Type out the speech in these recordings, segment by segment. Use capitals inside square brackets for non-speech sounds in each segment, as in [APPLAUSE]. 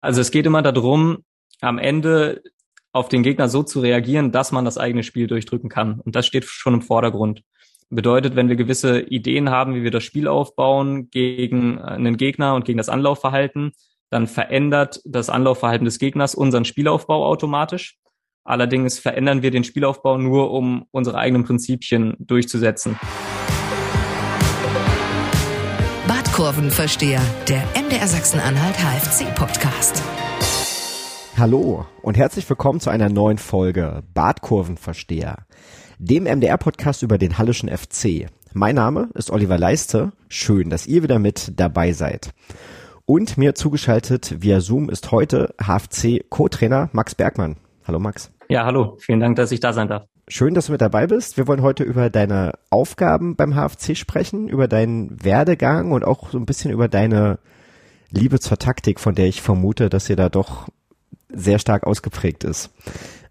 Also es geht immer darum, am Ende auf den Gegner so zu reagieren, dass man das eigene Spiel durchdrücken kann. Und das steht schon im Vordergrund. Bedeutet, wenn wir gewisse Ideen haben, wie wir das Spiel aufbauen gegen einen Gegner und gegen das Anlaufverhalten, dann verändert das Anlaufverhalten des Gegners unseren Spielaufbau automatisch. Allerdings verändern wir den Spielaufbau nur, um unsere eigenen Prinzipien durchzusetzen. Badkurvenversteher, der MDR Sachsen-Anhalt HFC Podcast. Hallo und herzlich willkommen zu einer neuen Folge Badkurvenversteher, dem MDR-Podcast über den Hallischen FC. Mein Name ist Oliver Leiste. Schön, dass ihr wieder mit dabei seid. Und mir zugeschaltet via Zoom ist heute HFC Co-Trainer Max Bergmann. Hallo Max. Ja, hallo. Vielen Dank, dass ich da sein darf. Schön, dass du mit dabei bist. Wir wollen heute über deine Aufgaben beim HFC sprechen, über deinen Werdegang und auch so ein bisschen über deine Liebe zur Taktik, von der ich vermute, dass ihr da doch sehr stark ausgeprägt ist.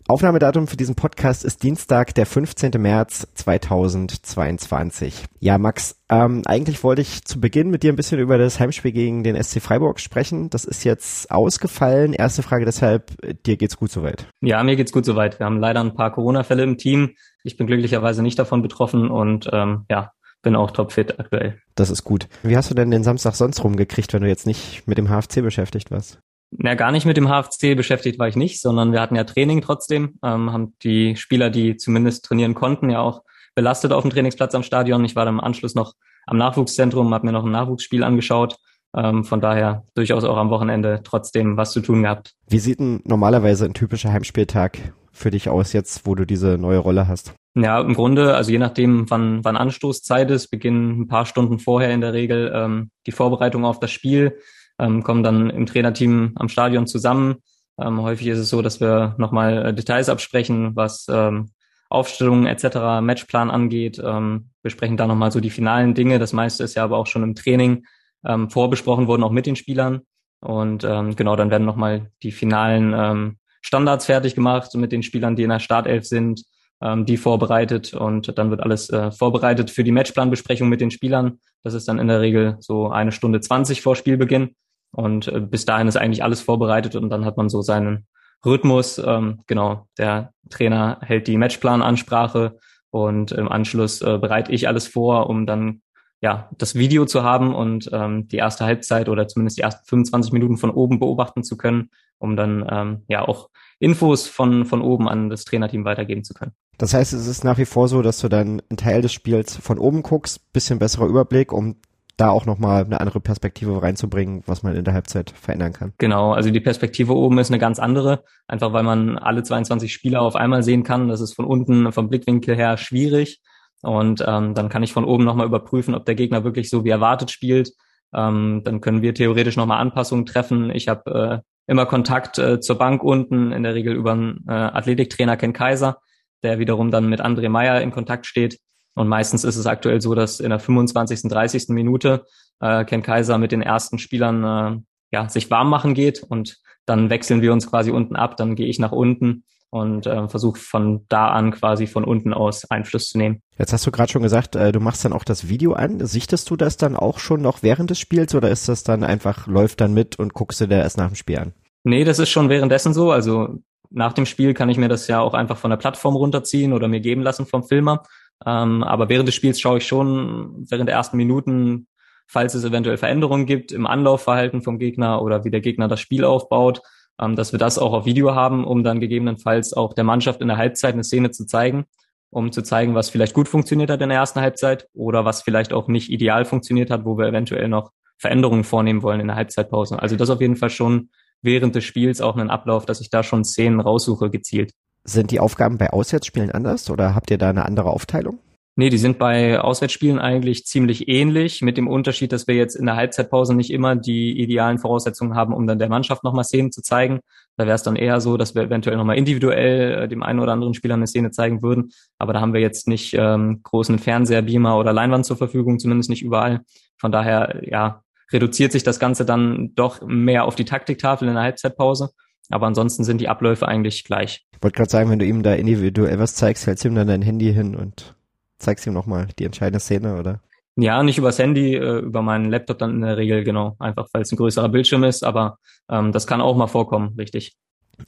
Aufnahmedatum für diesen Podcast ist Dienstag, der 15. März 2022. Ja, Max, ähm, eigentlich wollte ich zu Beginn mit dir ein bisschen über das Heimspiel gegen den SC Freiburg sprechen. Das ist jetzt ausgefallen. Erste Frage deshalb, dir geht's gut soweit? Ja, mir geht's gut soweit. Wir haben leider ein paar Corona-Fälle im Team. Ich bin glücklicherweise nicht davon betroffen und ähm, ja, bin auch topfit aktuell. Das ist gut. Wie hast du denn den Samstag sonst rumgekriegt, wenn du jetzt nicht mit dem HFC beschäftigt warst? Na, gar nicht mit dem HFC beschäftigt war ich nicht, sondern wir hatten ja Training trotzdem, ähm, haben die Spieler, die zumindest trainieren konnten, ja auch belastet auf dem Trainingsplatz am Stadion. Ich war dann im Anschluss noch am Nachwuchszentrum, habe mir noch ein Nachwuchsspiel angeschaut. Ähm, von daher durchaus auch am Wochenende trotzdem was zu tun gehabt. Wie sieht denn normalerweise ein typischer Heimspieltag für dich aus jetzt, wo du diese neue Rolle hast? Ja, im Grunde, also je nachdem, wann, wann Anstoßzeit ist, beginnen ein paar Stunden vorher in der Regel ähm, die Vorbereitung auf das Spiel ähm, kommen dann im Trainerteam am Stadion zusammen. Ähm, häufig ist es so, dass wir nochmal äh, Details absprechen, was ähm, Aufstellungen etc., Matchplan angeht, ähm, besprechen da nochmal so die finalen Dinge. Das meiste ist ja aber auch schon im Training ähm, vorbesprochen worden, auch mit den Spielern. Und ähm, genau, dann werden nochmal die finalen ähm, Standards fertig gemacht mit den Spielern, die in der Startelf sind, ähm, die vorbereitet und dann wird alles äh, vorbereitet für die Matchplanbesprechung mit den Spielern. Das ist dann in der Regel so eine Stunde zwanzig vor Spielbeginn. Und äh, bis dahin ist eigentlich alles vorbereitet und dann hat man so seinen Rhythmus. Ähm, genau, der Trainer hält die Matchplanansprache und im Anschluss äh, bereite ich alles vor, um dann ja das Video zu haben und ähm, die erste Halbzeit oder zumindest die ersten 25 Minuten von oben beobachten zu können, um dann ähm, ja auch Infos von von oben an das Trainerteam weitergeben zu können. Das heißt, es ist nach wie vor so, dass du dann einen Teil des Spiels von oben guckst, bisschen besserer Überblick, um da auch nochmal eine andere Perspektive reinzubringen, was man in der Halbzeit verändern kann. Genau, also die Perspektive oben ist eine ganz andere, einfach weil man alle 22 Spieler auf einmal sehen kann. Das ist von unten vom Blickwinkel her schwierig. Und ähm, dann kann ich von oben nochmal überprüfen, ob der Gegner wirklich so wie erwartet spielt. Ähm, dann können wir theoretisch nochmal Anpassungen treffen. Ich habe äh, immer Kontakt äh, zur Bank unten, in der Regel über einen äh, Athletiktrainer Ken Kaiser, der wiederum dann mit André Meyer in Kontakt steht und meistens ist es aktuell so, dass in der 25., 30. Minute äh, Ken Kaiser mit den ersten Spielern äh, ja, sich warm machen geht und dann wechseln wir uns quasi unten ab, dann gehe ich nach unten und äh, versuche von da an quasi von unten aus Einfluss zu nehmen. Jetzt hast du gerade schon gesagt, äh, du machst dann auch das Video an. Sichtest du das dann auch schon noch während des Spiels oder ist das dann einfach, läuft dann mit und guckst du dir erst nach dem Spiel an? Nee, das ist schon währenddessen so. Also nach dem Spiel kann ich mir das ja auch einfach von der Plattform runterziehen oder mir geben lassen vom Filmer. Ähm, aber während des Spiels schaue ich schon während der ersten Minuten, falls es eventuell Veränderungen gibt im Anlaufverhalten vom Gegner oder wie der Gegner das Spiel aufbaut, ähm, dass wir das auch auf Video haben, um dann gegebenenfalls auch der Mannschaft in der Halbzeit eine Szene zu zeigen, um zu zeigen, was vielleicht gut funktioniert hat in der ersten Halbzeit oder was vielleicht auch nicht ideal funktioniert hat, wo wir eventuell noch Veränderungen vornehmen wollen in der Halbzeitpause. Also das auf jeden Fall schon während des Spiels auch einen Ablauf, dass ich da schon Szenen raussuche gezielt. Sind die Aufgaben bei Auswärtsspielen anders oder habt ihr da eine andere Aufteilung? Nee, die sind bei Auswärtsspielen eigentlich ziemlich ähnlich, mit dem Unterschied, dass wir jetzt in der Halbzeitpause nicht immer die idealen Voraussetzungen haben, um dann der Mannschaft nochmal Szenen zu zeigen. Da wäre es dann eher so, dass wir eventuell nochmal individuell äh, dem einen oder anderen Spieler eine Szene zeigen würden. Aber da haben wir jetzt nicht ähm, großen Fernseher, Beamer oder Leinwand zur Verfügung, zumindest nicht überall. Von daher, ja, reduziert sich das Ganze dann doch mehr auf die Taktiktafel in der Halbzeitpause. Aber ansonsten sind die Abläufe eigentlich gleich. Ich wollte gerade sagen, wenn du ihm da individuell was zeigst, hältst du ihm dann dein Handy hin und zeigst ihm nochmal die entscheidende Szene, oder? Ja, nicht übers Handy, äh, über meinen Laptop dann in der Regel, genau. Einfach weil es ein größerer Bildschirm ist, aber ähm, das kann auch mal vorkommen, richtig.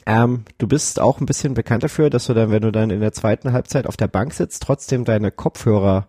Ähm, du bist auch ein bisschen bekannt dafür, dass du dann, wenn du dann in der zweiten Halbzeit auf der Bank sitzt, trotzdem deine Kopfhörer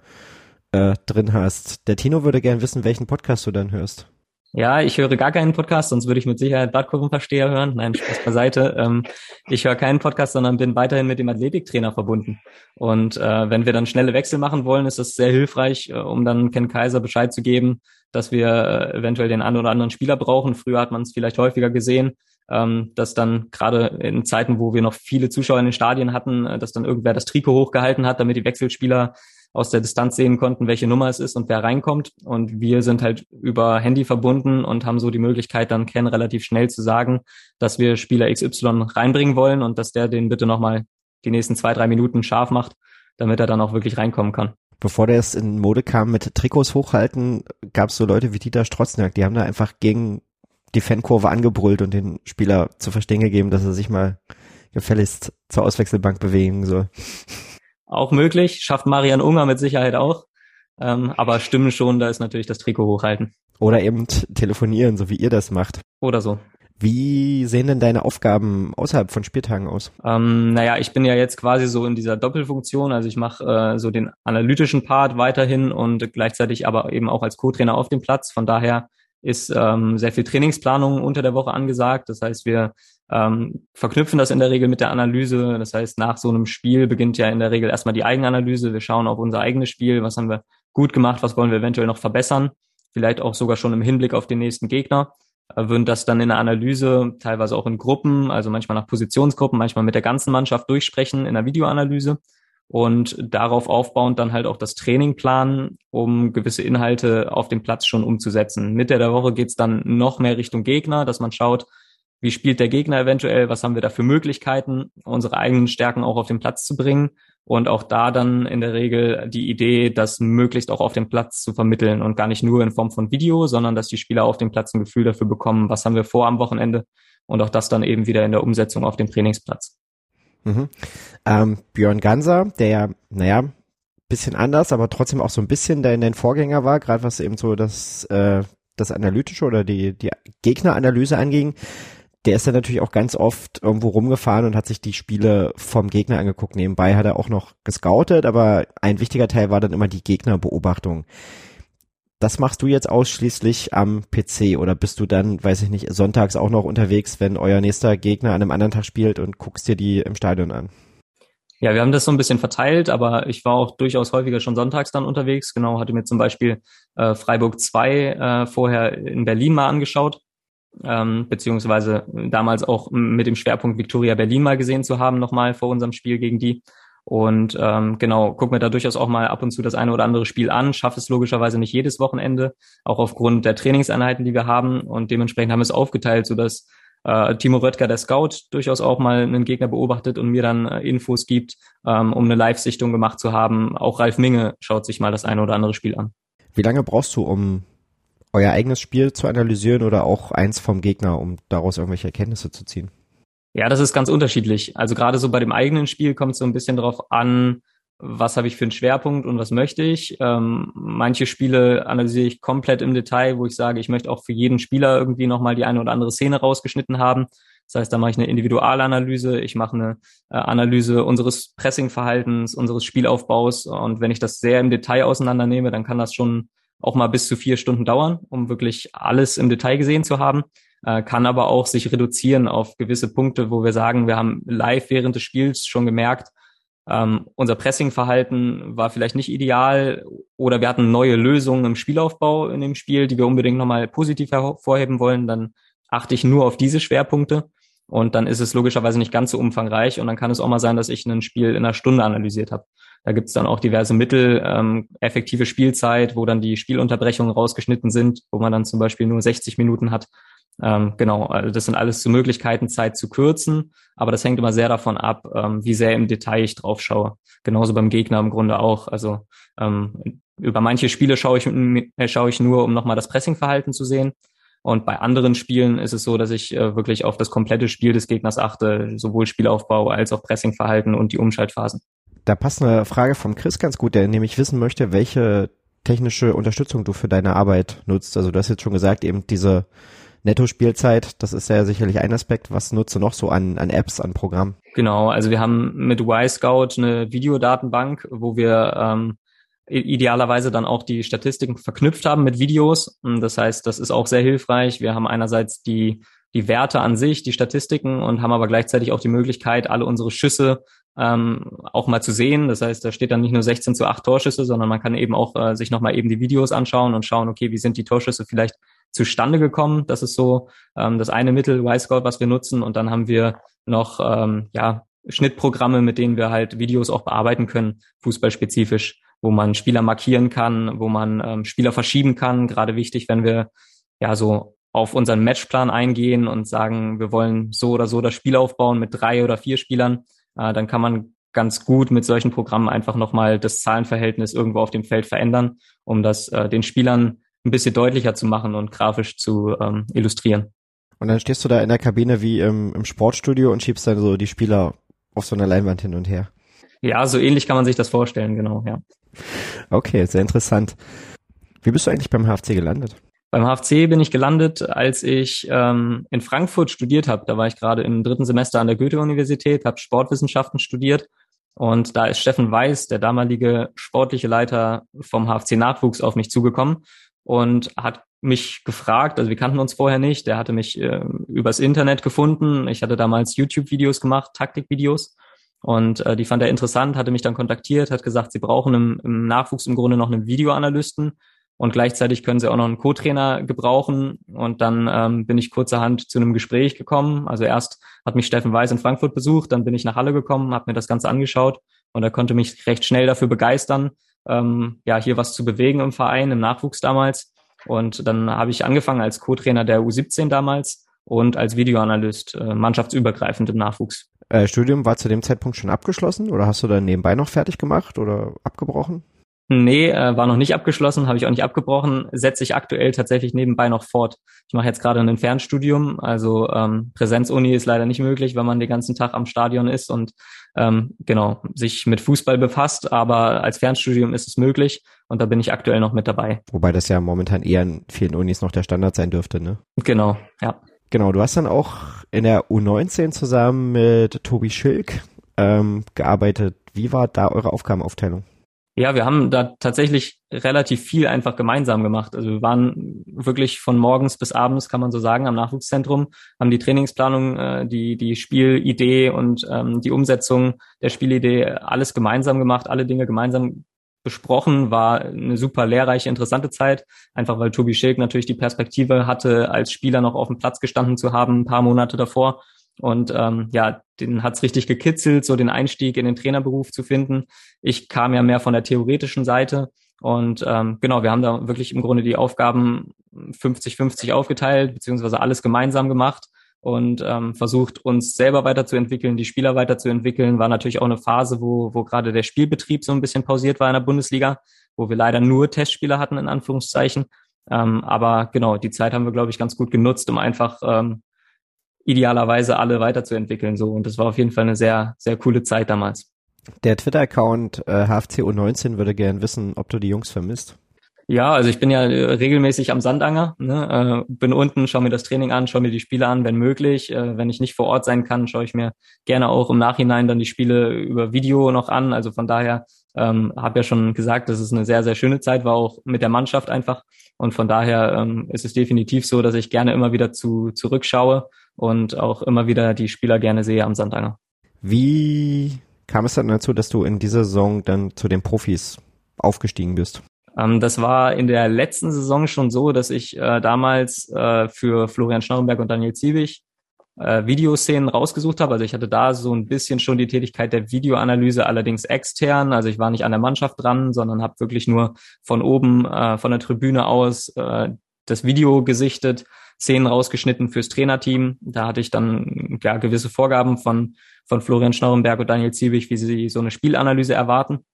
äh, drin hast. Der Tino würde gern wissen, welchen Podcast du dann hörst. Ja, ich höre gar keinen Podcast, sonst würde ich mit Sicherheit Badkurvenversteher hören. Nein, Spaß beiseite. [LAUGHS] Ähm, ich höre keinen Podcast, sondern bin weiterhin mit dem Athletiktrainer verbunden. Und äh, wenn wir dann schnelle Wechsel machen wollen, ist das sehr hilfreich, äh, um dann Ken Kaiser Bescheid zu geben, dass wir äh, eventuell den einen oder anderen Spieler brauchen. Früher hat man es vielleicht häufiger gesehen, ähm, dass dann gerade in Zeiten, wo wir noch viele Zuschauer in den Stadien hatten, äh, dass dann irgendwer das Trikot hochgehalten hat, damit die Wechselspieler aus der Distanz sehen konnten, welche Nummer es ist und wer reinkommt. Und wir sind halt über Handy verbunden und haben so die Möglichkeit, dann Ken relativ schnell zu sagen, dass wir Spieler XY reinbringen wollen und dass der den bitte nochmal die nächsten zwei, drei Minuten scharf macht, damit er dann auch wirklich reinkommen kann. Bevor der es in Mode kam mit Trikots hochhalten, gab es so Leute wie Dieter Strotzniak, die haben da einfach gegen die Fankurve angebrüllt und den Spieler zu verstehen gegeben, dass er sich mal gefälligst zur Auswechselbank bewegen soll. Auch möglich, schafft Marian Unger mit Sicherheit auch. Ähm, aber stimmen schon, da ist natürlich das Trikot hochhalten. Oder eben telefonieren, so wie ihr das macht. Oder so. Wie sehen denn deine Aufgaben außerhalb von Spieltagen aus? Ähm, naja, ich bin ja jetzt quasi so in dieser Doppelfunktion. Also ich mache äh, so den analytischen Part weiterhin und gleichzeitig aber eben auch als Co-Trainer auf dem Platz. Von daher ist ähm, sehr viel Trainingsplanung unter der Woche angesagt. Das heißt, wir ähm, verknüpfen das in der Regel mit der Analyse. Das heißt, nach so einem Spiel beginnt ja in der Regel erstmal die Eigenanalyse. Wir schauen auf unser eigenes Spiel, was haben wir gut gemacht, was wollen wir eventuell noch verbessern, vielleicht auch sogar schon im Hinblick auf den nächsten Gegner. Äh, würden das dann in der Analyse, teilweise auch in Gruppen, also manchmal nach Positionsgruppen, manchmal mit der ganzen Mannschaft durchsprechen in der Videoanalyse und darauf aufbauend dann halt auch das Training planen, um gewisse Inhalte auf dem Platz schon umzusetzen. Mitte der Woche geht's dann noch mehr Richtung Gegner, dass man schaut, wie spielt der Gegner eventuell, was haben wir da für Möglichkeiten, unsere eigenen Stärken auch auf den Platz zu bringen und auch da dann in der Regel die Idee, das möglichst auch auf dem Platz zu vermitteln und gar nicht nur in Form von Video, sondern dass die Spieler auf dem Platz ein Gefühl dafür bekommen, was haben wir vor am Wochenende und auch das dann eben wieder in der Umsetzung auf dem Trainingsplatz. Mhm. Ähm, Björn Ganser, der ja, naja, bisschen anders, aber trotzdem auch so ein bisschen der in den Vorgänger war, gerade was eben so das, äh, das Analytische oder die, die Gegneranalyse anging, der ist dann natürlich auch ganz oft irgendwo rumgefahren und hat sich die Spiele vom Gegner angeguckt. Nebenbei hat er auch noch gescoutet, aber ein wichtiger Teil war dann immer die Gegnerbeobachtung. Das machst du jetzt ausschließlich am PC oder bist du dann, weiß ich nicht, sonntags auch noch unterwegs, wenn euer nächster Gegner an einem anderen Tag spielt und guckst dir die im Stadion an? Ja, wir haben das so ein bisschen verteilt, aber ich war auch durchaus häufiger schon sonntags dann unterwegs. Genau, hatte mir zum Beispiel äh, Freiburg 2 äh, vorher in Berlin mal angeschaut, ähm, beziehungsweise damals auch mit dem Schwerpunkt Victoria Berlin mal gesehen zu haben, nochmal vor unserem Spiel gegen die. Und ähm, genau, guck mir da durchaus auch mal ab und zu das eine oder andere Spiel an, schaffe es logischerweise nicht jedes Wochenende, auch aufgrund der Trainingseinheiten, die wir haben. Und dementsprechend haben wir es aufgeteilt, sodass äh, Timo Röttger, der Scout, durchaus auch mal einen Gegner beobachtet und mir dann äh, Infos gibt, ähm, um eine Live-Sichtung gemacht zu haben. Auch Ralf Minge schaut sich mal das eine oder andere Spiel an. Wie lange brauchst du, um euer eigenes Spiel zu analysieren oder auch eins vom Gegner, um daraus irgendwelche Erkenntnisse zu ziehen? Ja, das ist ganz unterschiedlich. Also gerade so bei dem eigenen Spiel kommt es so ein bisschen darauf an, was habe ich für einen Schwerpunkt und was möchte ich. Ähm, manche Spiele analysiere ich komplett im Detail, wo ich sage, ich möchte auch für jeden Spieler irgendwie nochmal die eine oder andere Szene rausgeschnitten haben. Das heißt, da mache ich eine Individualanalyse, ich mache eine äh, Analyse unseres Pressingverhaltens, unseres Spielaufbaus. Und wenn ich das sehr im Detail auseinandernehme, dann kann das schon auch mal bis zu vier Stunden dauern, um wirklich alles im Detail gesehen zu haben äh, kann aber auch sich reduzieren auf gewisse Punkte, wo wir sagen, wir haben live während des Spiels schon gemerkt, ähm, unser Pressingverhalten war vielleicht nicht ideal oder wir hatten neue Lösungen im Spielaufbau in dem Spiel, die wir unbedingt nochmal positiv hervorheben wollen, dann achte ich nur auf diese Schwerpunkte und dann ist es logischerweise nicht ganz so umfangreich und dann kann es auch mal sein, dass ich ein Spiel in einer Stunde analysiert habe. Da gibt es dann auch diverse Mittel, ähm, effektive Spielzeit, wo dann die Spielunterbrechungen rausgeschnitten sind, wo man dann zum Beispiel nur 60 Minuten hat. Ähm, genau, also das sind alles so Möglichkeiten, Zeit zu kürzen, aber das hängt immer sehr davon ab, ähm, wie sehr im Detail ich drauf schaue. Genauso beim Gegner im Grunde auch. Also ähm, über manche Spiele schaue ich, äh, schaue ich nur, um nochmal das Pressingverhalten zu sehen. Und bei anderen Spielen ist es so, dass ich äh, wirklich auf das komplette Spiel des Gegners achte, sowohl Spielaufbau als auch Pressingverhalten und die Umschaltphasen. Da passt eine Frage vom Chris ganz gut, der nämlich wissen möchte, welche technische Unterstützung du für deine Arbeit nutzt. Also du hast jetzt schon gesagt, eben diese Netto-Spielzeit, das ist ja sicherlich ein Aspekt. Was nutzt du noch so an, an Apps, an Programmen? Genau, also wir haben mit Y-Scout eine Videodatenbank, wo wir ähm, idealerweise dann auch die Statistiken verknüpft haben mit Videos. Das heißt, das ist auch sehr hilfreich. Wir haben einerseits die, die Werte an sich, die Statistiken und haben aber gleichzeitig auch die Möglichkeit, alle unsere Schüsse ähm, auch mal zu sehen. Das heißt, da steht dann nicht nur 16 zu 8 Torschüsse, sondern man kann eben auch äh, sich nochmal eben die Videos anschauen und schauen, okay, wie sind die Torschüsse vielleicht zustande gekommen. Das ist so ähm, das eine Mittel, Y-Scout, was wir nutzen. Und dann haben wir noch ähm, ja, Schnittprogramme, mit denen wir halt Videos auch bearbeiten können, fußballspezifisch, wo man Spieler markieren kann, wo man ähm, Spieler verschieben kann. Gerade wichtig, wenn wir ja so auf unseren Matchplan eingehen und sagen, wir wollen so oder so das Spiel aufbauen mit drei oder vier Spielern, äh, dann kann man ganz gut mit solchen Programmen einfach nochmal das Zahlenverhältnis irgendwo auf dem Feld verändern, um das äh, den Spielern ein bisschen deutlicher zu machen und grafisch zu ähm, illustrieren. Und dann stehst du da in der Kabine wie im, im Sportstudio und schiebst dann so die Spieler auf so einer Leinwand hin und her. Ja, so ähnlich kann man sich das vorstellen, genau, ja. Okay, sehr interessant. Wie bist du eigentlich beim HFC gelandet? Beim HFC bin ich gelandet, als ich ähm, in Frankfurt studiert habe. Da war ich gerade im dritten Semester an der Goethe-Universität, habe Sportwissenschaften studiert. Und da ist Steffen Weiß, der damalige sportliche Leiter vom HFC Nachwuchs, auf mich zugekommen und hat mich gefragt, also wir kannten uns vorher nicht, der hatte mich äh, übers Internet gefunden. Ich hatte damals YouTube-Videos gemacht, Taktikvideos. Und äh, die fand er interessant, hatte mich dann kontaktiert, hat gesagt, sie brauchen im, im Nachwuchs im Grunde noch einen Videoanalysten und gleichzeitig können sie auch noch einen Co-Trainer gebrauchen. Und dann ähm, bin ich kurzerhand zu einem Gespräch gekommen. Also erst hat mich Steffen Weiß in Frankfurt besucht, dann bin ich nach Halle gekommen, habe mir das Ganze angeschaut und er konnte mich recht schnell dafür begeistern, ähm, ja hier was zu bewegen im Verein, im Nachwuchs damals. Und dann habe ich angefangen als Co-Trainer der U17 damals und als Videoanalyst äh, mannschaftsübergreifend im Nachwuchs. Äh, Studium war zu dem Zeitpunkt schon abgeschlossen oder hast du dann nebenbei noch fertig gemacht oder abgebrochen? Nee, äh, war noch nicht abgeschlossen, habe ich auch nicht abgebrochen, setze ich aktuell tatsächlich nebenbei noch fort. Ich mache jetzt gerade ein Fernstudium, also ähm, Präsenzuni ist leider nicht möglich, wenn man den ganzen Tag am Stadion ist und ähm, genau sich mit Fußball befasst, aber als Fernstudium ist es möglich und da bin ich aktuell noch mit dabei. Wobei das ja momentan eher in vielen Unis noch der Standard sein dürfte, ne? Genau, ja. Genau, du hast dann auch in der U19 zusammen mit Tobi Schilk ähm, gearbeitet. Wie war da eure Aufgabenaufteilung? Ja, wir haben da tatsächlich relativ viel einfach gemeinsam gemacht. Also wir waren wirklich von morgens bis abends, kann man so sagen, am Nachwuchszentrum, haben die Trainingsplanung, äh, die, die Spielidee und ähm, die Umsetzung der Spielidee alles gemeinsam gemacht, alle Dinge gemeinsam besprochen, war eine super lehrreiche, interessante Zeit, einfach weil Tobi Schilk natürlich die Perspektive hatte, als Spieler noch auf dem Platz gestanden zu haben, ein paar Monate davor und ähm, ja, den hat's richtig gekitzelt, so den Einstieg in den Trainerberuf zu finden. Ich kam ja mehr von der theoretischen Seite. Und ähm, genau, wir haben da wirklich im Grunde die Aufgaben 50-50 aufgeteilt, beziehungsweise alles gemeinsam gemacht und ähm, versucht, uns selber weiterzuentwickeln, die Spieler weiterzuentwickeln. War natürlich auch eine Phase, wo, wo gerade der Spielbetrieb so ein bisschen pausiert war in der Bundesliga, wo wir leider nur Testspieler hatten, in Anführungszeichen. Ähm, aber genau, die Zeit haben wir, glaube ich, ganz gut genutzt, um einfach ähm, idealerweise alle weiterzuentwickeln. So. Und das war auf jeden Fall eine sehr, sehr coole Zeit damals. Der Twitter-Account äh, HFCU19 würde gern wissen, ob du die Jungs vermisst. Ja, also ich bin ja äh, regelmäßig am Sandanger, ne? äh, bin unten, schaue mir das Training an, schaue mir die Spiele an, wenn möglich. Äh, wenn ich nicht vor Ort sein kann, schaue ich mir gerne auch im Nachhinein dann die Spiele über Video noch an. Also von daher ähm, habe ja schon gesagt, dass es eine sehr, sehr schöne Zeit war, auch mit der Mannschaft einfach. Und von daher ähm, ist es definitiv so, dass ich gerne immer wieder zu, zurückschaue und auch immer wieder die Spieler gerne sehe am Sandanger. Wie kam es dann dazu, dass du in dieser Saison dann zu den Profis aufgestiegen bist? Ähm, das war in der letzten Saison schon so, dass ich äh, damals äh, für Florian Schnorrenberg und Daniel Ziebig äh, Videoszenen rausgesucht habe. Also ich hatte da so ein bisschen schon die Tätigkeit der Videoanalyse, allerdings extern. Also ich war nicht an der Mannschaft dran, sondern habe wirklich nur von oben, äh, von der Tribüne aus äh, das Video gesichtet, Szenen rausgeschnitten fürs Trainerteam. Da hatte ich dann ja gewisse Vorgaben von, von Florian Schnorrenberg und Daniel Ziebig, wie sie so eine Spielanalyse erwarten.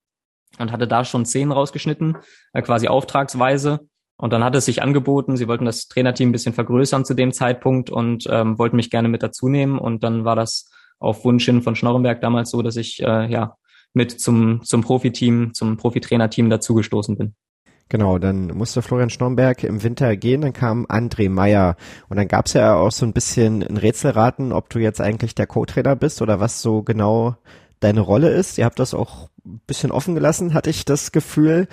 Und hatte da schon Szenen rausgeschnitten, äh, quasi auftragsweise. Und dann hat es sich angeboten, sie wollten das Trainerteam ein bisschen vergrößern zu dem Zeitpunkt und ähm, wollten mich gerne mit dazu nehmen. Und dann war das auf Wunsch hin von Schnorrenberg damals so, dass ich äh, ja mit zum, zum Profiteam, zum Profitrainerteam dazugestoßen bin. Genau, dann musste Florian Stormberg im Winter gehen, dann kam André Meyer und dann gab's ja auch so ein bisschen ein Rätselraten, ob du jetzt eigentlich der Co-Trainer bist oder was so genau deine Rolle ist. Ihr habt das auch ein bisschen offen gelassen, hatte ich das Gefühl.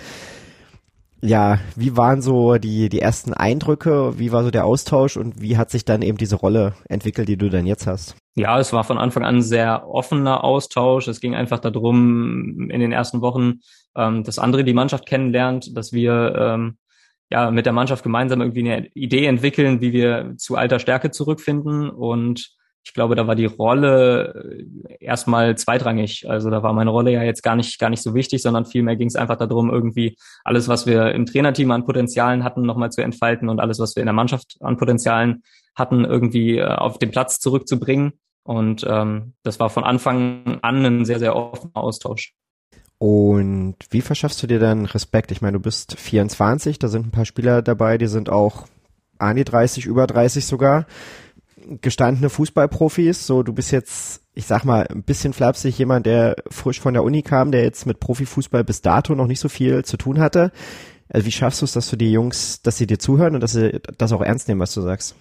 Ja, wie waren so die, die ersten Eindrücke? Wie war so der Austausch und wie hat sich dann eben diese Rolle entwickelt, die du dann jetzt hast? Ja, es war von Anfang an sehr offener Austausch. Es ging einfach darum, in den ersten Wochen, ähm, dass andere die Mannschaft kennenlernt, dass wir ähm, ja mit der Mannschaft gemeinsam irgendwie eine Idee entwickeln, wie wir zu alter Stärke zurückfinden und ich glaube, da war die Rolle äh, erstmal zweitrangig. Also da war meine Rolle ja jetzt gar nicht, gar nicht so wichtig, sondern vielmehr ging es einfach darum, irgendwie alles, was wir im Trainerteam an Potenzialen hatten, nochmal zu entfalten und alles, was wir in der Mannschaft an Potenzialen hatten, irgendwie äh, auf den Platz zurückzubringen. Und ähm, das war von Anfang an ein sehr, sehr offener Austausch. Und wie verschaffst du dir dann Respekt? Ich meine, du bist 24, da sind ein paar Spieler dabei, die sind auch an die 30, über 30 sogar gestandene Fußballprofis, so du bist jetzt, ich sag mal, ein bisschen flapsig, jemand, der frisch von der Uni kam, der jetzt mit Profifußball bis dato noch nicht so viel zu tun hatte. Also wie schaffst du es, dass du die Jungs, dass sie dir zuhören und dass sie das auch ernst nehmen, was du sagst?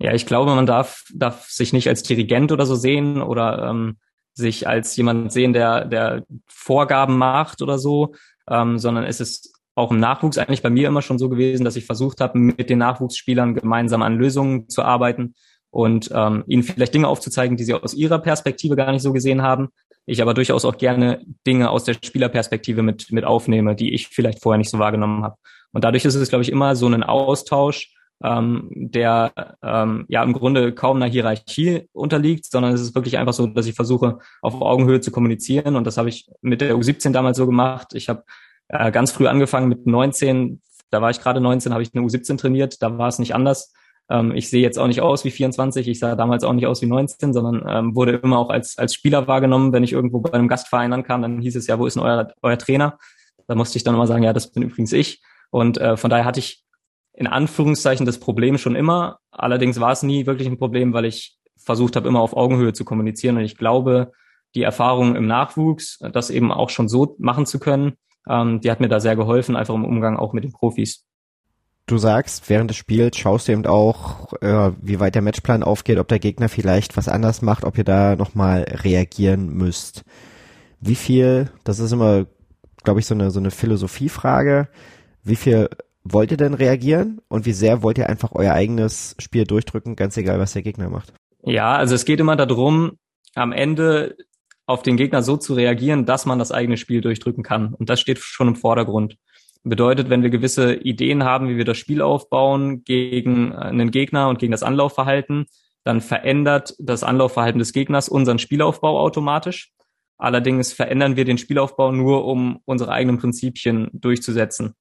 Ja, ich glaube, man darf, darf sich nicht als Dirigent oder so sehen oder ähm, sich als jemand sehen, der, der Vorgaben macht oder so, ähm, sondern es ist auch im Nachwuchs eigentlich bei mir immer schon so gewesen, dass ich versucht habe, mit den Nachwuchsspielern gemeinsam an Lösungen zu arbeiten und ähm, ihnen vielleicht Dinge aufzuzeigen, die sie aus ihrer Perspektive gar nicht so gesehen haben. Ich aber durchaus auch gerne Dinge aus der Spielerperspektive mit, mit aufnehme, die ich vielleicht vorher nicht so wahrgenommen habe. Und dadurch ist es, glaube ich, immer so ein Austausch, ähm, der ähm, ja im Grunde kaum einer Hierarchie unterliegt, sondern es ist wirklich einfach so, dass ich versuche, auf Augenhöhe zu kommunizieren. Und das habe ich mit der U17 damals so gemacht. Ich habe äh, ganz früh angefangen mit 19, da war ich gerade 19, habe ich eine U17 trainiert, da war es nicht anders. Ähm, ich sehe jetzt auch nicht aus wie 24, ich sah damals auch nicht aus wie 19, sondern ähm, wurde immer auch als, als Spieler wahrgenommen. Wenn ich irgendwo bei einem Gastverein ankam, dann hieß es ja, wo ist denn euer, euer Trainer? Da musste ich dann immer sagen, ja, das bin übrigens ich. Und äh, von daher hatte ich in Anführungszeichen das Problem schon immer. Allerdings war es nie wirklich ein Problem, weil ich versucht habe, immer auf Augenhöhe zu kommunizieren. Und ich glaube, die Erfahrung im Nachwuchs, das eben auch schon so machen zu können, ähm, die hat mir da sehr geholfen, einfach im Umgang auch mit den Profis. Du sagst, während des Spiels schaust du eben auch, äh, wie weit der Matchplan aufgeht, ob der Gegner vielleicht was anders macht, ob ihr da nochmal reagieren müsst. Wie viel, das ist immer, glaube ich, so eine, so eine Philosophiefrage, wie viel wollt ihr denn reagieren und wie sehr wollt ihr einfach euer eigenes Spiel durchdrücken, ganz egal, was der Gegner macht? Ja, also es geht immer darum, am Ende auf den Gegner so zu reagieren, dass man das eigene Spiel durchdrücken kann. Und das steht schon im Vordergrund. Bedeutet, wenn wir gewisse Ideen haben, wie wir das Spiel aufbauen gegen einen Gegner und gegen das Anlaufverhalten, dann verändert das Anlaufverhalten des Gegners unseren Spielaufbau automatisch. Allerdings verändern wir den Spielaufbau nur, um unsere eigenen Prinzipien durchzusetzen.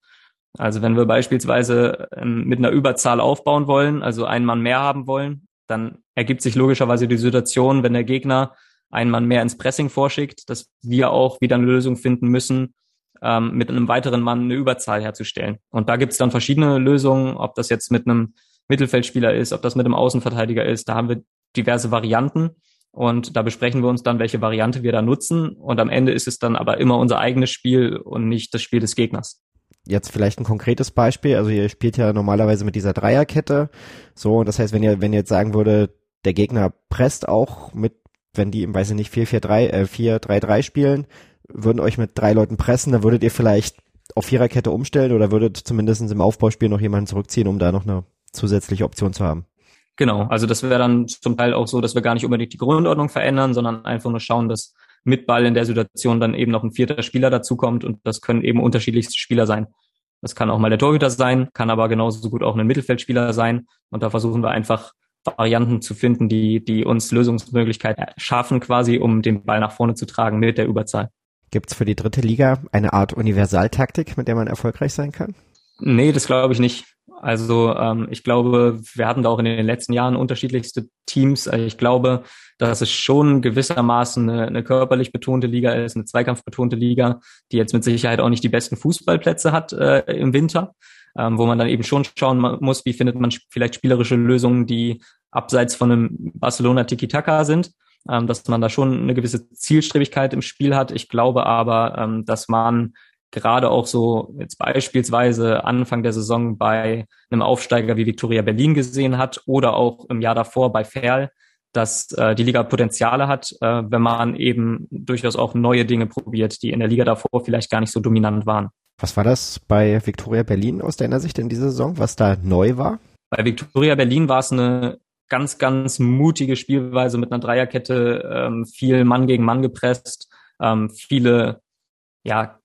Also wenn wir beispielsweise ähm, mit einer Überzahl aufbauen wollen, also einen Mann mehr haben wollen, dann ergibt sich logischerweise die Situation, wenn der Gegner einen Mann mehr ins Pressing vorschickt, dass wir auch wieder eine Lösung finden müssen, ähm, mit einem weiteren Mann eine Überzahl herzustellen. Und da gibt es dann verschiedene Lösungen, ob das jetzt mit einem Mittelfeldspieler ist, ob das mit einem Außenverteidiger ist. Da haben wir diverse Varianten und da besprechen wir uns dann, welche Variante wir da nutzen. Und am Ende ist es dann aber immer unser eigenes Spiel und nicht das Spiel des Gegners. Jetzt vielleicht ein konkretes Beispiel. Also ihr spielt ja normalerweise mit dieser Dreierkette. So, und das heißt, wenn ihr, wenn ihr jetzt sagen würde, der Gegner presst auch mit wenn die im, weiß ich nicht, 4-4-3, äh, 4-3-3 spielen, würden euch mit drei Leuten pressen, dann würdet ihr vielleicht auf Viererkette umstellen oder würdet zumindest im Aufbauspiel noch jemanden zurückziehen, um da noch eine zusätzliche Option zu haben. Genau, also das wäre dann zum Teil auch so, dass wir gar nicht unbedingt die Grundordnung verändern, sondern einfach nur schauen, dass mit Ball in der Situation dann eben noch ein vierter Spieler dazukommt und das können eben unterschiedlichste Spieler sein. Das kann auch mal der Torhüter sein, kann aber genauso gut auch ein Mittelfeldspieler sein und da versuchen wir einfach Varianten zu finden, die, die uns Lösungsmöglichkeiten schaffen, quasi, um den Ball nach vorne zu tragen mit der Überzahl. Gibt es für die dritte Liga eine Art Universaltaktik, mit der man erfolgreich sein kann? Nee, das glaube ich nicht. Also ähm, ich glaube, wir hatten da auch in den letzten Jahren unterschiedlichste Teams. Also ich glaube, dass es schon gewissermaßen eine, eine körperlich betonte Liga ist, eine zweikampfbetonte Liga, die jetzt mit Sicherheit auch nicht die besten Fußballplätze hat äh, im Winter ähm, wo man dann eben schon schauen muss, wie findet man vielleicht spielerische Lösungen, die abseits von einem Barcelona Tiki-Taka sind, ähm, dass man da schon eine gewisse Zielstrebigkeit im Spiel hat. Ich glaube aber, ähm, dass man gerade auch so jetzt beispielsweise Anfang der Saison bei einem Aufsteiger wie Viktoria Berlin gesehen hat oder auch im Jahr davor bei Ferl, dass äh, die Liga Potenziale hat, äh, wenn man eben durchaus auch neue Dinge probiert, die in der Liga davor vielleicht gar nicht so dominant waren. Was war das bei Viktoria Berlin aus deiner Sicht in dieser Saison, was da neu war? Bei Viktoria Berlin war es eine ganz, ganz mutige Spielweise mit einer Dreierkette, ähm, viel Mann gegen Mann gepresst, ähm, viele ja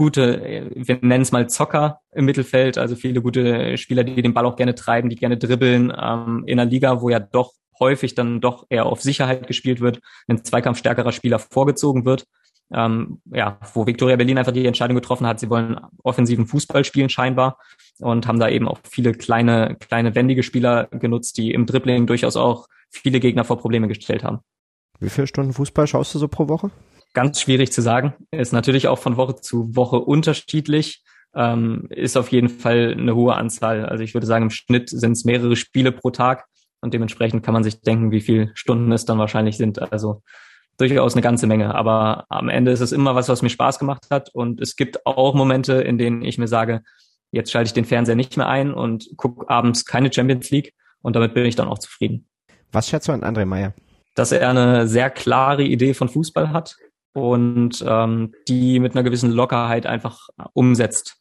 gute, wir nennen es mal Zocker im Mittelfeld, also viele gute Spieler, die den Ball auch gerne treiben, die gerne dribbeln, ähm, in einer Liga, wo ja doch häufig dann doch eher auf Sicherheit gespielt wird, ein Zweikampf stärkerer Spieler vorgezogen wird. Ähm, ja, wo Victoria Berlin einfach die Entscheidung getroffen hat, sie wollen offensiven Fußball spielen scheinbar und haben da eben auch viele kleine, kleine wendige Spieler genutzt, die im Dribbling durchaus auch viele Gegner vor Probleme gestellt haben. Wie viele Stunden Fußball schaust du so pro Woche? Ganz schwierig zu sagen. Ist natürlich auch von Woche zu Woche unterschiedlich. Ähm, ist auf jeden Fall eine hohe Anzahl. Also ich würde sagen, im Schnitt sind es mehrere Spiele pro Tag und dementsprechend kann man sich denken, wie viele Stunden es dann wahrscheinlich sind. Also durchaus eine ganze Menge. Aber am Ende ist es immer was, was mir Spaß gemacht hat. Und es gibt auch Momente, in denen ich mir sage, jetzt schalte ich den Fernseher nicht mehr ein und gucke abends keine Champions League. Und damit bin ich dann auch zufrieden. Was schätzt du an André Meyer? Dass er eine sehr klare Idee von Fußball hat und ähm, die mit einer gewissen Lockerheit einfach umsetzt.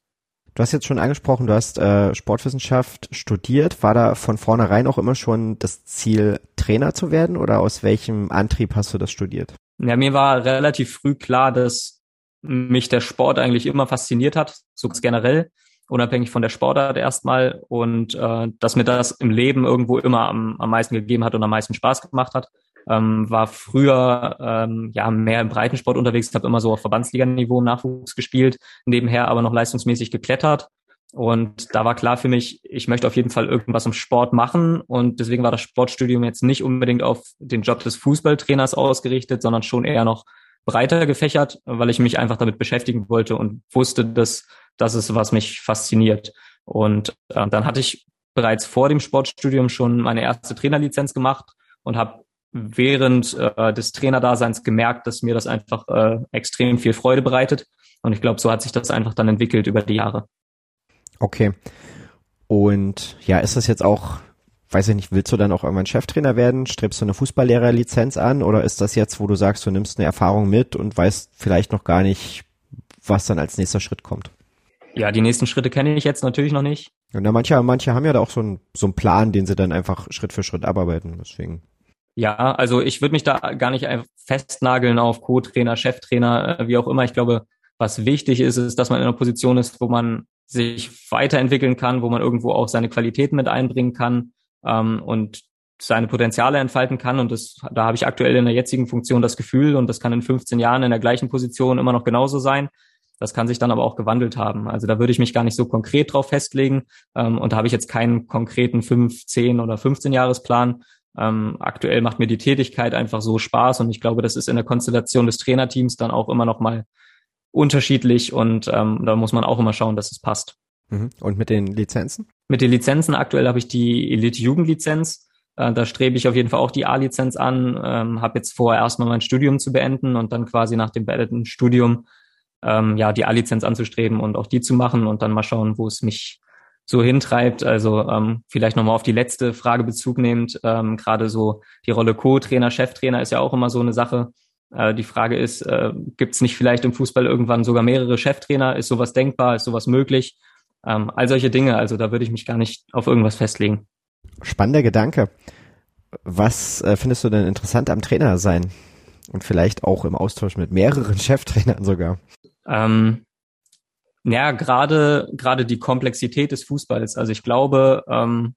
Du hast jetzt schon angesprochen, du hast äh, Sportwissenschaft studiert. War da von vornherein auch immer schon das Ziel, Trainer zu werden oder aus welchem Antrieb hast du das studiert? Ja, mir war relativ früh klar, dass mich der Sport eigentlich immer fasziniert hat, so generell, unabhängig von der Sportart erstmal und äh, dass mir das im Leben irgendwo immer am, am meisten gegeben hat und am meisten Spaß gemacht hat ähm, war früher ähm, ja mehr im Breitensport unterwegs, habe immer so auf Verbandsliganiveau im Nachwuchs gespielt, nebenher aber noch leistungsmäßig geklettert. Und da war klar für mich, ich möchte auf jeden Fall irgendwas im Sport machen. Und deswegen war das Sportstudium jetzt nicht unbedingt auf den Job des Fußballtrainers ausgerichtet, sondern schon eher noch breiter gefächert, weil ich mich einfach damit beschäftigen wollte und wusste, dass das ist, was mich fasziniert. Und äh, dann hatte ich bereits vor dem Sportstudium schon meine erste Trainerlizenz gemacht und habe während äh, des Trainerdaseins gemerkt, dass mir das einfach äh, extrem viel Freude bereitet. Und ich glaube, so hat sich das einfach dann entwickelt über die Jahre. Okay. Und ja, ist das jetzt auch, weiß ich nicht, willst du dann auch irgendwann Cheftrainer werden? Strebst du eine Fußballlehrerlizenz an? Oder ist das jetzt, wo du sagst, du nimmst eine Erfahrung mit und weißt vielleicht noch gar nicht, was dann als nächster Schritt kommt? Ja, die nächsten Schritte kenne ich jetzt natürlich noch nicht. Und ja, manche, manche haben ja da auch so, ein, so einen Plan, den sie dann einfach Schritt für Schritt abarbeiten. Deswegen. Ja, also ich würde mich da gar nicht festnageln auf Co-Trainer, Cheftrainer, äh, wie auch immer. Ich glaube, was wichtig ist, ist, dass man in einer Position ist, wo man sich weiterentwickeln kann, wo man irgendwo auch seine Qualitäten mit einbringen kann ähm, und seine Potenziale entfalten kann. Und das, da habe ich aktuell in der jetzigen Funktion das Gefühl, und das kann in 15 Jahren in der gleichen Position immer noch genauso sein. Das kann sich dann aber auch gewandelt haben. Also da würde ich mich gar nicht so konkret drauf festlegen. Ähm, und da habe ich jetzt keinen konkreten 5, 10 oder 15 Jahresplan, ähm, aktuell macht mir die Tätigkeit einfach so Spaß und ich glaube, das ist in der Konstellation des Trainerteams dann auch immer noch mal unterschiedlich und ähm, da muss man auch immer schauen, dass es passt. Mhm. Und mit den Lizenzen? Mit den Lizenzen aktuell habe ich die Elite-Jugendlizenz. Äh, da strebe ich auf jeden Fall auch die A-Lizenz an. Ähm, habe jetzt vor, erstmal mein Studium zu beenden und dann quasi nach dem beendeten Studium ähm, ja die A-Lizenz anzustreben und auch die zu machen und dann mal schauen, wo es mich so hintreibt. Also ähm, vielleicht nochmal auf die letzte Frage Bezug nehmend, ähm, gerade so die Rolle Co-Trainer, Cheftrainer ist ja auch immer so eine Sache. Äh, die Frage ist, äh, gibt es nicht vielleicht im Fußball irgendwann sogar mehrere Cheftrainer? Ist sowas denkbar? Ist sowas möglich? Ähm, all solche Dinge. Also da würde ich mich gar nicht auf irgendwas festlegen. Spannender Gedanke. Was äh, findest du denn interessant am Trainer sein? Und vielleicht auch im Austausch mit mehreren [LAUGHS] Cheftrainern sogar. Ähm, ja, gerade gerade die Komplexität des Fußballs. Also ich glaube, ähm,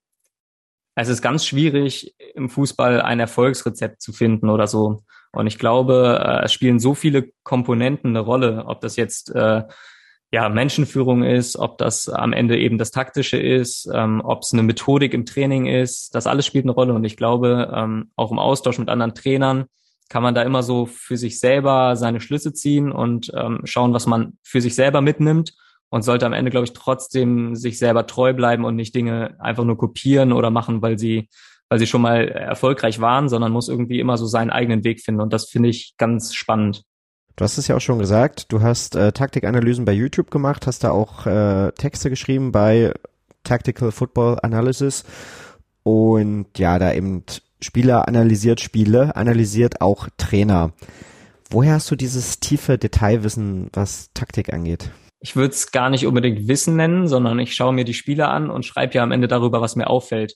es ist ganz schwierig im Fußball ein Erfolgsrezept zu finden oder so. Und ich glaube, äh, es spielen so viele Komponenten eine Rolle, ob das jetzt äh, ja Menschenführung ist, ob das am Ende eben das Taktische ist, ähm, ob es eine Methodik im Training ist. Das alles spielt eine Rolle. Und ich glaube, ähm, auch im Austausch mit anderen Trainern kann man da immer so für sich selber seine Schlüsse ziehen und ähm, schauen, was man für sich selber mitnimmt und sollte am Ende, glaube ich, trotzdem sich selber treu bleiben und nicht Dinge einfach nur kopieren oder machen, weil sie, weil sie schon mal erfolgreich waren, sondern muss irgendwie immer so seinen eigenen Weg finden. Und das finde ich ganz spannend. Du hast es ja auch schon gesagt, du hast äh, Taktikanalysen bei YouTube gemacht, hast da auch äh, Texte geschrieben bei Tactical Football Analysis und ja, da eben Spieler analysiert Spiele, analysiert auch Trainer. Woher hast du dieses tiefe Detailwissen, was Taktik angeht? Ich würde es gar nicht unbedingt Wissen nennen, sondern ich schaue mir die Spiele an und schreibe ja am Ende darüber, was mir auffällt.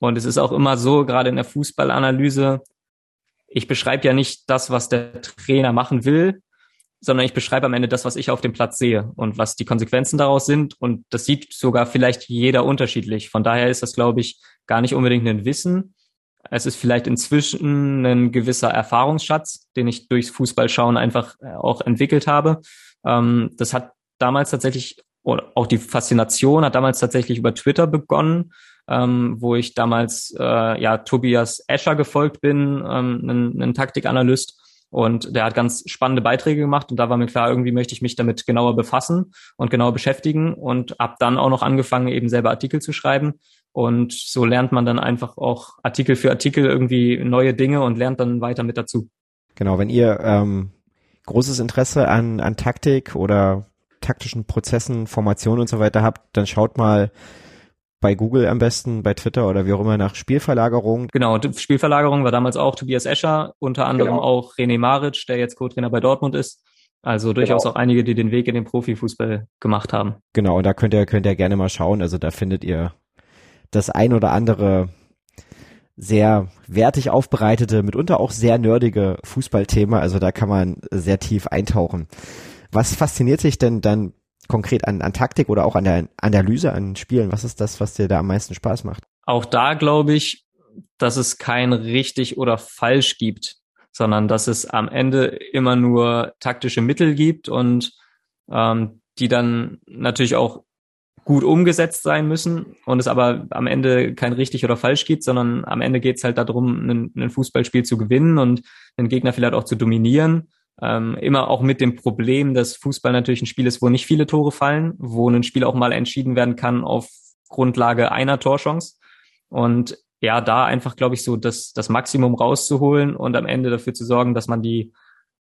Und es ist auch immer so, gerade in der Fußballanalyse, ich beschreibe ja nicht das, was der Trainer machen will, sondern ich beschreibe am Ende das, was ich auf dem Platz sehe und was die Konsequenzen daraus sind. Und das sieht sogar vielleicht jeder unterschiedlich. Von daher ist das, glaube ich, gar nicht unbedingt ein Wissen. Es ist vielleicht inzwischen ein gewisser Erfahrungsschatz, den ich durchs Fußballschauen einfach äh, auch entwickelt habe. Ähm, das hat damals tatsächlich, oder auch die Faszination hat damals tatsächlich über Twitter begonnen, ähm, wo ich damals äh, ja Tobias Escher gefolgt bin, ähm, ein, Taktikanalyst und der hat ganz spannende Beiträge gemacht und da war mir klar, irgendwie möchte ich mich damit genauer befassen und genauer beschäftigen und habe dann auch noch angefangen, eben selber Artikel zu schreiben. Und so lernt man dann einfach auch Artikel für Artikel irgendwie neue Dinge und lernt dann weiter mit dazu. Genau, wenn ihr ähm, großes Interesse an, an Taktik oder taktischen Prozessen, Formationen und so weiter habt, dann schaut mal bei Google am besten, bei Twitter oder wie auch immer nach Spielverlagerung. Genau, Spielverlagerung war damals auch Tobias Escher, unter anderem genau. auch René Maric, der jetzt Co-Trainer bei Dortmund ist. Also durchaus genau. auch einige, die den Weg in den Profifußball gemacht haben. Genau, und da könnt ihr, könnt ihr gerne mal schauen. Also da findet ihr das ein oder andere sehr wertig aufbereitete, mitunter auch sehr nerdige Fußballthema. Also da kann man sehr tief eintauchen. Was fasziniert sich denn dann konkret an, an Taktik oder auch an der Analyse an Spielen? Was ist das, was dir da am meisten Spaß macht? Auch da glaube ich, dass es kein richtig oder falsch gibt, sondern dass es am Ende immer nur taktische Mittel gibt und ähm, die dann natürlich auch gut umgesetzt sein müssen und es aber am Ende kein richtig oder falsch gibt, sondern am Ende geht es halt darum, ein, Fußballspiel zu gewinnen und den Gegner vielleicht auch zu dominieren ähm, immer auch mit dem Problem, dass Fußball natürlich ein Spiel ist, wo nicht viele Tore fallen, wo ein Spiel auch mal entschieden werden kann auf Grundlage einer Torchance. Und ja, da einfach, glaube ich, so das, das Maximum rauszuholen und am Ende dafür zu sorgen, dass man die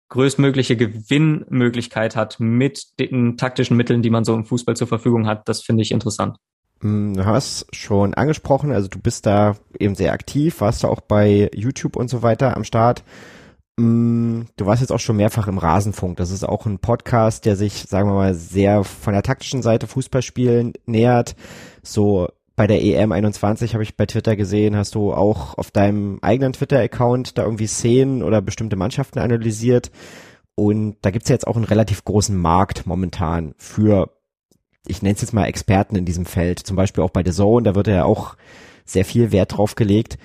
größtmögliche Gewinnmöglichkeit hat mit den taktischen Mitteln, die man so im Fußball zur Verfügung hat, das finde ich interessant. Hm, du hast schon angesprochen, also du bist da eben sehr aktiv, warst da auch bei YouTube und so weiter am Start. Mm, du warst jetzt auch schon mehrfach im Rasenfunk. Das ist auch ein Podcast, der sich, sagen wir mal, sehr von der taktischen Seite Fußballspielen nähert. So bei der EM 21 habe ich bei Twitter gesehen, hast du auch auf deinem eigenen Twitter-Account da irgendwie Szenen oder bestimmte Mannschaften analysiert. Und da gibt's ja jetzt auch einen relativ großen Markt momentan für, ich nenne es jetzt mal Experten in diesem Feld. Zum Beispiel auch bei The Zone, da wird ja auch sehr viel Wert drauf gelegt.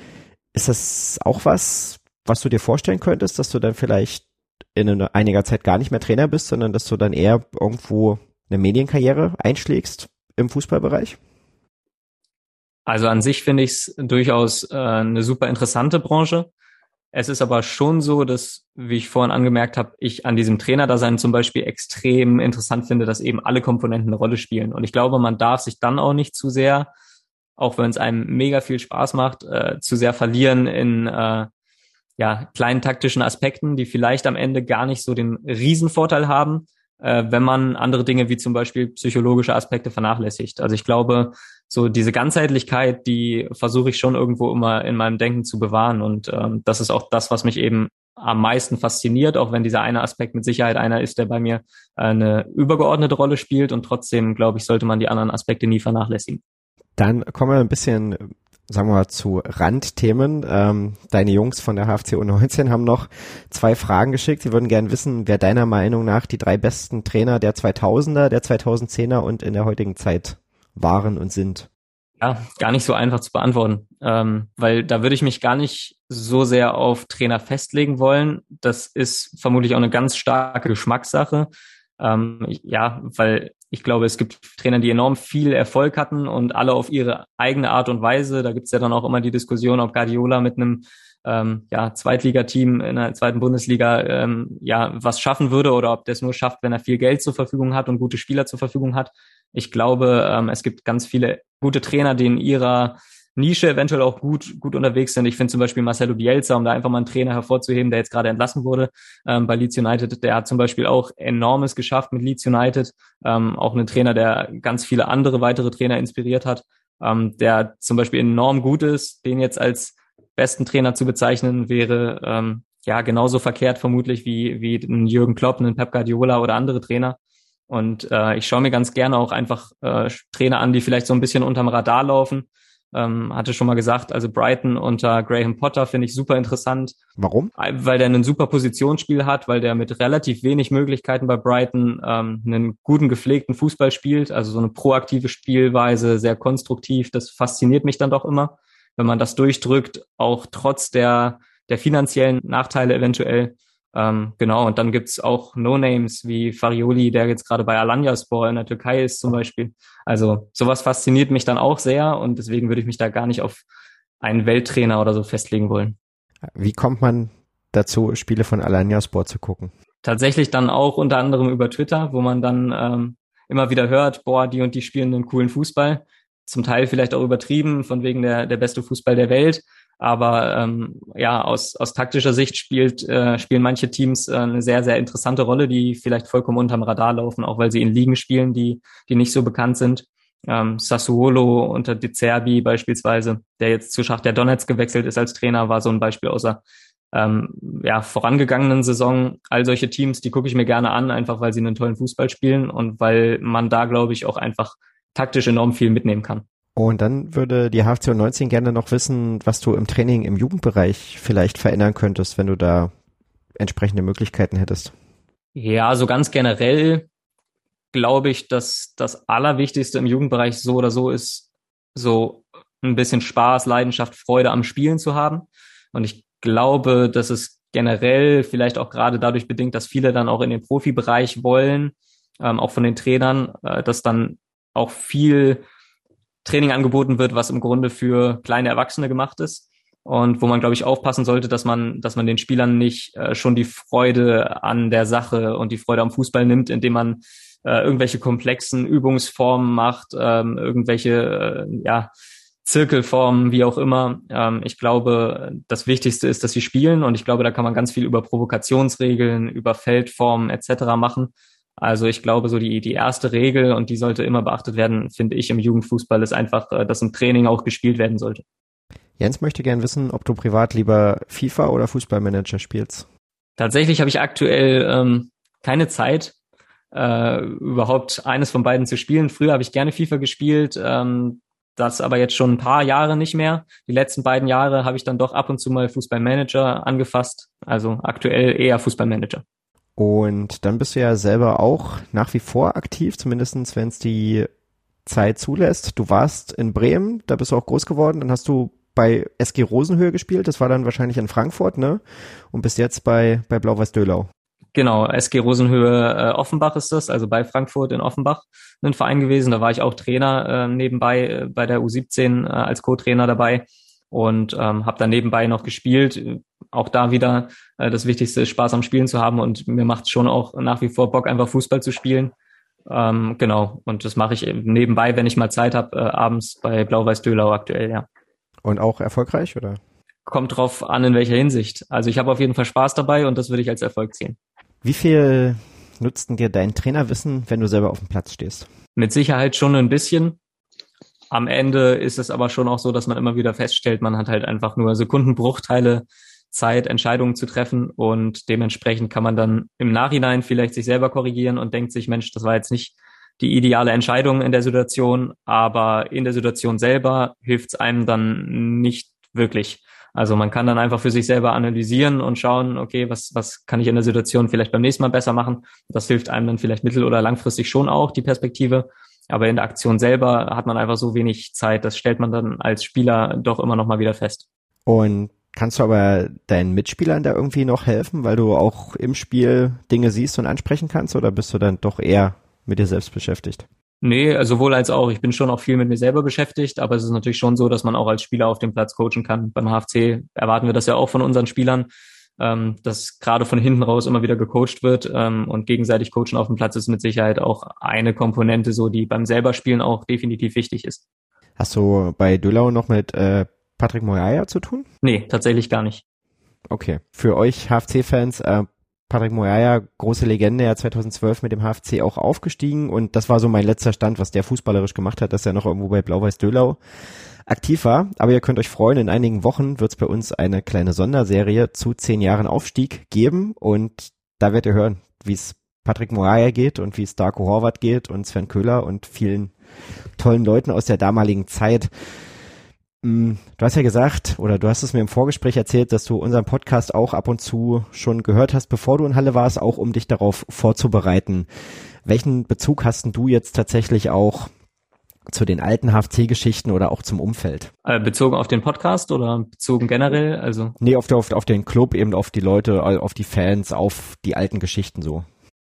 Ist das auch was, was du dir vorstellen könntest, dass du dann vielleicht in einiger Zeit gar nicht mehr Trainer bist, sondern dass du dann eher irgendwo eine Medienkarriere einschlägst im Fußballbereich? Also an sich finde ich es durchaus äh, eine super interessante Branche. Es ist aber schon so, dass, wie ich vorhin angemerkt habe, ich an diesem Trainerdasein zum Beispiel extrem interessant finde, dass eben alle Komponenten eine Rolle spielen. Und ich glaube, man darf sich dann auch nicht zu sehr, auch wenn es einem mega viel Spaß macht, äh, zu sehr verlieren in äh, ja, kleinen taktischen Aspekten, die vielleicht am Ende gar nicht so den Riesenvorteil haben, äh, wenn man andere Dinge wie zum Beispiel psychologische Aspekte vernachlässigt. Also ich glaube, so diese Ganzheitlichkeit, die versuche ich schon irgendwo immer in meinem Denken zu bewahren. Und ähm, das ist auch das, was mich eben am meisten fasziniert, auch wenn dieser eine Aspekt mit Sicherheit einer ist, der bei mir eine übergeordnete Rolle spielt. Und trotzdem, glaube ich, sollte man die anderen Aspekte nie vernachlässigen. Dann kommen wir ein bisschen sagen wir mal, zu Randthemen. Ähm, deine Jungs von der HFC U19 haben noch zwei Fragen geschickt. Sie würden gerne wissen, wer deiner Meinung nach die drei besten Trainer der 2000er, der 2010er und in der heutigen Zeit waren und sind. Ja, gar nicht so einfach zu beantworten, ähm, weil da würde ich mich gar nicht so sehr auf Trainer festlegen wollen. Das ist vermutlich auch eine ganz starke Geschmackssache. Ähm, ja, weil ich glaube, es gibt Trainer, die enorm viel Erfolg hatten und alle auf ihre eigene Art und Weise. Da gibt es ja dann auch immer die Diskussion, ob Guardiola mit einem ähm, ja, Zweitligateam in der zweiten Bundesliga ähm, ja was schaffen würde oder ob der es nur schafft, wenn er viel Geld zur Verfügung hat und gute Spieler zur Verfügung hat. Ich glaube, ähm, es gibt ganz viele gute Trainer, die in ihrer Nische eventuell auch gut, gut unterwegs sind. Ich finde zum Beispiel Marcelo Bielsa, um da einfach mal einen Trainer hervorzuheben, der jetzt gerade entlassen wurde ähm, bei Leeds United, der hat zum Beispiel auch enormes geschafft mit Leeds United. Ähm, auch ein Trainer, der ganz viele andere weitere Trainer inspiriert hat, ähm, der zum Beispiel enorm gut ist, den jetzt als besten Trainer zu bezeichnen, wäre ähm, ja genauso verkehrt vermutlich wie, wie ein Jürgen Klopp, ein Pep Guardiola oder andere Trainer. Und äh, ich schaue mir ganz gerne auch einfach äh, Trainer an, die vielleicht so ein bisschen unterm Radar laufen, ähm, hatte schon mal gesagt, also Brighton unter Graham Potter finde ich super interessant. Warum? Weil der ein super Positionsspiel hat, weil der mit relativ wenig Möglichkeiten bei Brighton ähm, einen guten, gepflegten Fußball spielt, also so eine proaktive Spielweise, sehr konstruktiv. Das fasziniert mich dann doch immer, wenn man das durchdrückt, auch trotz der, der finanziellen Nachteile eventuell. Ähm, genau, und dann gibt's auch No-Names wie Farioli, der jetzt gerade bei Alanyaspor in der Türkei ist zum Beispiel. Also sowas fasziniert mich dann auch sehr und deswegen würde ich mich da gar nicht auf einen Welttrainer oder so festlegen wollen. Wie kommt man dazu, Spiele von Alanyaspor zu gucken? Tatsächlich dann auch unter anderem über Twitter, wo man dann ähm, immer wieder hört, boah, die und die spielen einen coolen Fußball. Zum Teil vielleicht auch übertrieben, von wegen der, der beste Fußball der Welt. Aber ähm, ja, aus, aus taktischer Sicht spielt, äh, spielen manche Teams äh, eine sehr, sehr interessante Rolle, die vielleicht vollkommen unterm Radar laufen, auch weil sie in Ligen spielen, die, die nicht so bekannt sind. Ähm, Sassuolo unter De Zerbi beispielsweise, der jetzt zu Schacht der Donetsk gewechselt ist als Trainer, war so ein Beispiel außer ähm, ja, vorangegangenen Saison. All solche Teams, die gucke ich mir gerne an, einfach weil sie einen tollen Fußball spielen und weil man da, glaube ich, auch einfach taktisch enorm viel mitnehmen kann. Und dann würde die HFC 19 gerne noch wissen, was du im Training im Jugendbereich vielleicht verändern könntest, wenn du da entsprechende Möglichkeiten hättest. Ja, so ganz generell glaube ich, dass das Allerwichtigste im Jugendbereich so oder so ist, so ein bisschen Spaß, Leidenschaft, Freude am Spielen zu haben. Und ich glaube, dass es generell vielleicht auch gerade dadurch bedingt, dass viele dann auch in den Profibereich wollen, ähm, auch von den Trainern, äh, dass dann auch viel Training angeboten wird, was im Grunde für kleine Erwachsene gemacht ist und wo man, glaube ich, aufpassen sollte, dass man, dass man den Spielern nicht äh, schon die Freude an der Sache und die Freude am Fußball nimmt, indem man äh, irgendwelche komplexen Übungsformen macht, ähm, irgendwelche, äh, ja, Zirkelformen, wie auch immer. Ähm, ich glaube, das Wichtigste ist, dass sie spielen und ich glaube, da kann man ganz viel über Provokationsregeln, über Feldformen etc. machen. Also ich glaube, so die, die erste Regel, und die sollte immer beachtet werden, finde ich im Jugendfußball, ist einfach, äh, dass im Training auch gespielt werden sollte. Jens möchte gern wissen, ob du privat lieber FIFA oder Fußballmanager spielst. Tatsächlich habe ich aktuell ähm, keine Zeit, äh, überhaupt eines von beiden zu spielen. Früher habe ich gerne FIFA gespielt, ähm, das aber jetzt schon ein paar Jahre nicht mehr. Die letzten beiden Jahre habe ich dann doch ab und zu mal Fußballmanager angefasst. Also aktuell eher Fußballmanager. Und dann bist du ja selber auch nach wie vor aktiv, zumindestens wenn es die Zeit zulässt. Du warst in Bremen, da bist du auch groß geworden, dann hast du bei SG Rosenhöhe gespielt, das war dann wahrscheinlich in Frankfurt, ne? Und bist jetzt bei, bei Blau-Weiß-Dölau. Genau, SG Rosenhöhe äh, Offenbach ist das, also bei Frankfurt in Offenbach ein Verein gewesen. Da war ich auch Trainer äh, nebenbei äh, bei der U17 äh, als Co-Trainer dabei und ähm, habe dann nebenbei noch gespielt. Auch da wieder äh, das Wichtigste ist Spaß am Spielen zu haben und mir macht schon auch nach wie vor Bock, einfach Fußball zu spielen. Ähm, genau, und das mache ich nebenbei, wenn ich mal Zeit habe, äh, abends bei Blau-Weiß-Dölau aktuell, ja. Und auch erfolgreich, oder? Kommt drauf an, in welcher Hinsicht. Also ich habe auf jeden Fall Spaß dabei und das würde ich als Erfolg sehen. Wie viel nutzt denn dir dein Trainerwissen, wenn du selber auf dem Platz stehst? Mit Sicherheit schon ein bisschen. Am Ende ist es aber schon auch so, dass man immer wieder feststellt, man hat halt einfach nur Sekundenbruchteile Zeit, Entscheidungen zu treffen und dementsprechend kann man dann im Nachhinein vielleicht sich selber korrigieren und denkt sich, Mensch, das war jetzt nicht die ideale Entscheidung in der Situation, aber in der Situation selber hilft es einem dann nicht wirklich. Also man kann dann einfach für sich selber analysieren und schauen, okay, was, was kann ich in der Situation vielleicht beim nächsten Mal besser machen. Das hilft einem dann vielleicht mittel- oder langfristig schon auch, die Perspektive. Aber in der Aktion selber hat man einfach so wenig Zeit. Das stellt man dann als Spieler doch immer noch mal wieder fest. Und kannst du aber deinen Mitspielern da irgendwie noch helfen, weil du auch im Spiel Dinge siehst und ansprechen kannst? Oder bist du dann doch eher mit dir selbst beschäftigt? Nee, also sowohl als auch. Ich bin schon auch viel mit mir selber beschäftigt, aber es ist natürlich schon so, dass man auch als Spieler auf dem Platz coachen kann. Beim HFC erwarten wir das ja auch von unseren Spielern ähm, dass gerade von hinten raus immer wieder gecoacht wird ähm, und gegenseitig coachen auf dem Platz ist mit Sicherheit auch eine Komponente, so die beim selber Spielen auch definitiv wichtig ist. Hast du bei Döllau noch mit äh, Patrick Moyaya zu tun? Nee, tatsächlich gar nicht. Okay. Für euch HFC-Fans, äh, Patrick Moyaya, große Legende, ja 2012 mit dem HFC auch aufgestiegen und das war so mein letzter Stand, was der fußballerisch gemacht hat, dass er noch irgendwo bei Blau-Weiß Dölau aktiv war. Aber ihr könnt euch freuen, in einigen Wochen wird es bei uns eine kleine Sonderserie zu zehn Jahren Aufstieg geben und da werdet ihr hören, wie es Patrick Moyaya geht und wie es Darko Horvath geht und Sven Köhler und vielen tollen Leuten aus der damaligen Zeit. Mm, du hast ja gesagt, oder du hast es mir im Vorgespräch erzählt, dass du unseren Podcast auch ab und zu schon gehört hast, bevor du in Halle warst, auch um dich darauf vorzubereiten. Welchen Bezug hast du jetzt tatsächlich auch zu den alten HFC-Geschichten oder auch zum Umfeld? Äh, bezogen auf den Podcast oder bezogen generell? Also nee, auf, auf, auf den Club, eben auf die Leute, auf die Fans, auf die alten Geschichten so.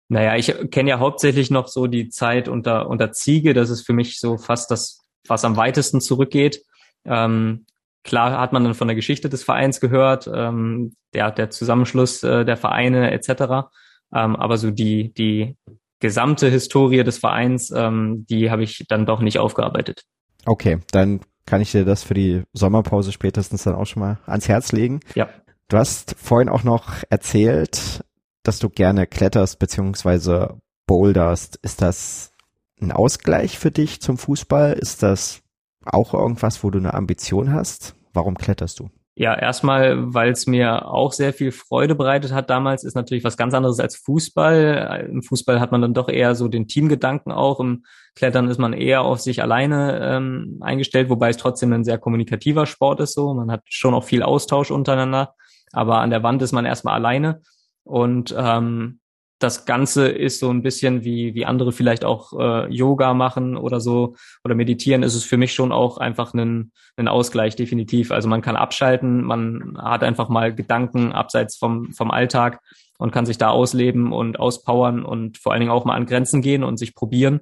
Naja, ich kenne ja hauptsächlich noch so die Zeit unter, unter Ziege. Das ist für mich so fast das, was am weitesten zurückgeht. Ähm, klar hat man dann von der Geschichte des Vereins gehört, ähm, der, der Zusammenschluss äh, der Vereine etc. Ähm, aber so die, die gesamte Historie des Vereins, ähm, die habe ich dann doch nicht aufgearbeitet. Okay, dann kann ich dir das für die Sommerpause spätestens dann auch schon mal ans Herz legen. Ja. Du hast vorhin auch noch erzählt, dass du gerne kletterst beziehungsweise boulderst. Ist das ein Ausgleich für dich zum Fußball? Ist das auch irgendwas, wo du eine Ambition hast? Warum kletterst du? Ja, erstmal, weil es mir auch sehr viel Freude bereitet hat damals, ist natürlich was ganz anderes als Fußball. Im Fußball hat man dann doch eher so den Teamgedanken auch. Im Klettern ist man eher auf sich alleine ähm, eingestellt, wobei es trotzdem ein sehr kommunikativer Sport ist so. Man hat schon auch viel Austausch untereinander, aber an der Wand ist man erstmal alleine. Und ähm, das Ganze ist so ein bisschen wie, wie andere vielleicht auch äh, Yoga machen oder so oder meditieren, ist es für mich schon auch einfach ein, ein Ausgleich, definitiv. Also man kann abschalten, man hat einfach mal Gedanken abseits vom, vom Alltag und kann sich da ausleben und auspowern und vor allen Dingen auch mal an Grenzen gehen und sich probieren.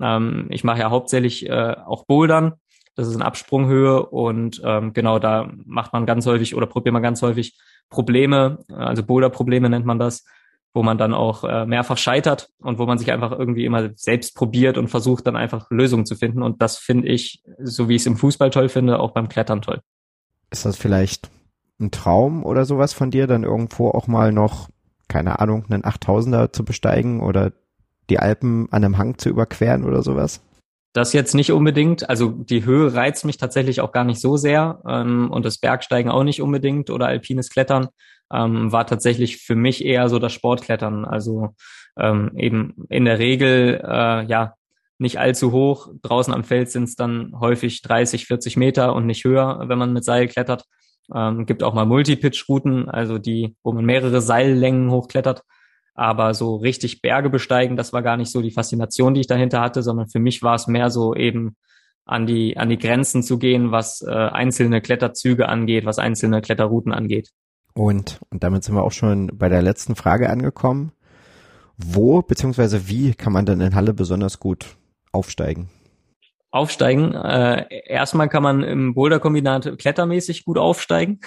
Ähm, ich mache ja hauptsächlich äh, auch Bouldern. Das ist eine Absprunghöhe und ähm, genau da macht man ganz häufig oder probiert man ganz häufig Probleme, also Boulder-Probleme nennt man das, wo man dann auch äh, mehrfach scheitert und wo man sich einfach irgendwie immer selbst probiert und versucht dann einfach Lösungen zu finden. Und das finde ich, so wie ich es im Fußball toll finde, auch beim Klettern toll. Ist das vielleicht ein Traum oder sowas von dir, dann irgendwo auch mal noch, keine Ahnung, einen 8000er zu besteigen oder die Alpen an einem Hang zu überqueren oder sowas? Das jetzt nicht unbedingt. Also die Höhe reizt mich tatsächlich auch gar nicht so sehr ähm, und das Bergsteigen auch nicht unbedingt oder alpines Klettern ähm, war tatsächlich für mich eher so das Sportklettern. Also ähm, eben in der Regel äh, ja nicht allzu hoch. Draußen am Feld sind es dann häufig 30, 40 Meter und nicht höher, wenn man mit Seil klettert. Ähm, gibt auch mal Multipitch-Routen, also die, wo man mehrere Seillängen hochklettert. Aber so richtig Berge besteigen, das war gar nicht so die Faszination, die ich dahinter hatte, sondern für mich war es mehr so eben an die, an die Grenzen zu gehen, was äh, einzelne Kletterzüge angeht, was einzelne Kletterrouten angeht. Und, und damit sind wir auch schon bei der letzten Frage angekommen. Wo beziehungsweise wie kann man denn in Halle besonders gut aufsteigen? Aufsteigen. Äh, erstmal kann man im Boulderkombinat klettermäßig gut aufsteigen.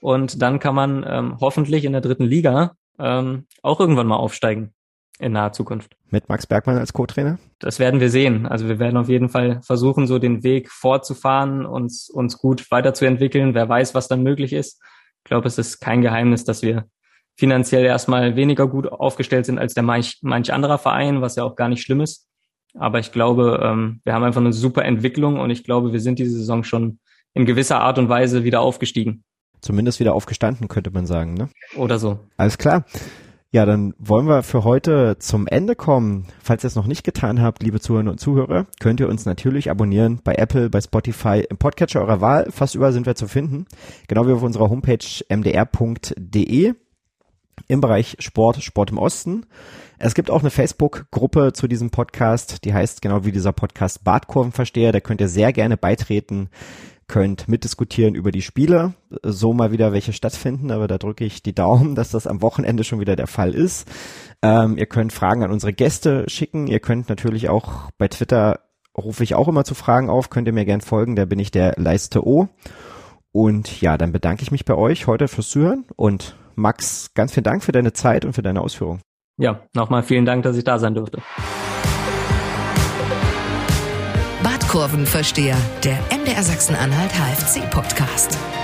Und dann kann man ähm, hoffentlich in der dritten Liga ähm, auch irgendwann mal aufsteigen in naher Zukunft. Mit Max Bergmann als Co-Trainer? Das werden wir sehen. Also wir werden auf jeden Fall versuchen, so den Weg fortzufahren, uns, uns gut weiterzuentwickeln. Wer weiß, was dann möglich ist. Ich glaube, es ist kein Geheimnis, dass wir finanziell erstmal weniger gut aufgestellt sind als der manch, manch anderer Verein, was ja auch gar nicht schlimm ist. Aber ich glaube, ähm, wir haben einfach eine super Entwicklung und ich glaube, wir sind diese Saison schon in gewisser Art und Weise wieder aufgestiegen zumindest wieder aufgestanden, könnte man sagen. Ne? Oder so. Alles klar. Ja, dann wollen wir für heute zum Ende kommen. Falls ihr es noch nicht getan habt, liebe Zuhörerinnen und Zuhörer, könnt ihr uns natürlich abonnieren bei Apple, bei Spotify, im Podcatcher eurer Wahl. Fast überall sind wir zu finden. Genau wie auf unserer Homepage mdr.de im Bereich Sport, Sport im Osten. Es gibt auch eine Facebook-Gruppe zu diesem Podcast, die heißt genau wie dieser Podcast Badkurvenversteher. Da könnt ihr sehr gerne beitreten könnt mitdiskutieren über die Spiele, so mal wieder welche stattfinden, aber da drücke ich die Daumen, dass das am Wochenende schon wieder der Fall ist. Ähm, ihr könnt Fragen an unsere Gäste schicken, ihr könnt natürlich auch bei Twitter rufe ich auch immer zu Fragen auf, könnt ihr mir gern folgen, da bin ich der Leiste O. Und ja, dann bedanke ich mich bei euch heute fürs Zuhören und Max, ganz vielen Dank für deine Zeit und für deine Ausführungen. Ja, nochmal vielen Dank, dass ich da sein durfte. Kurvenversteher, der MDR Sachsen-Anhalt HFC Podcast.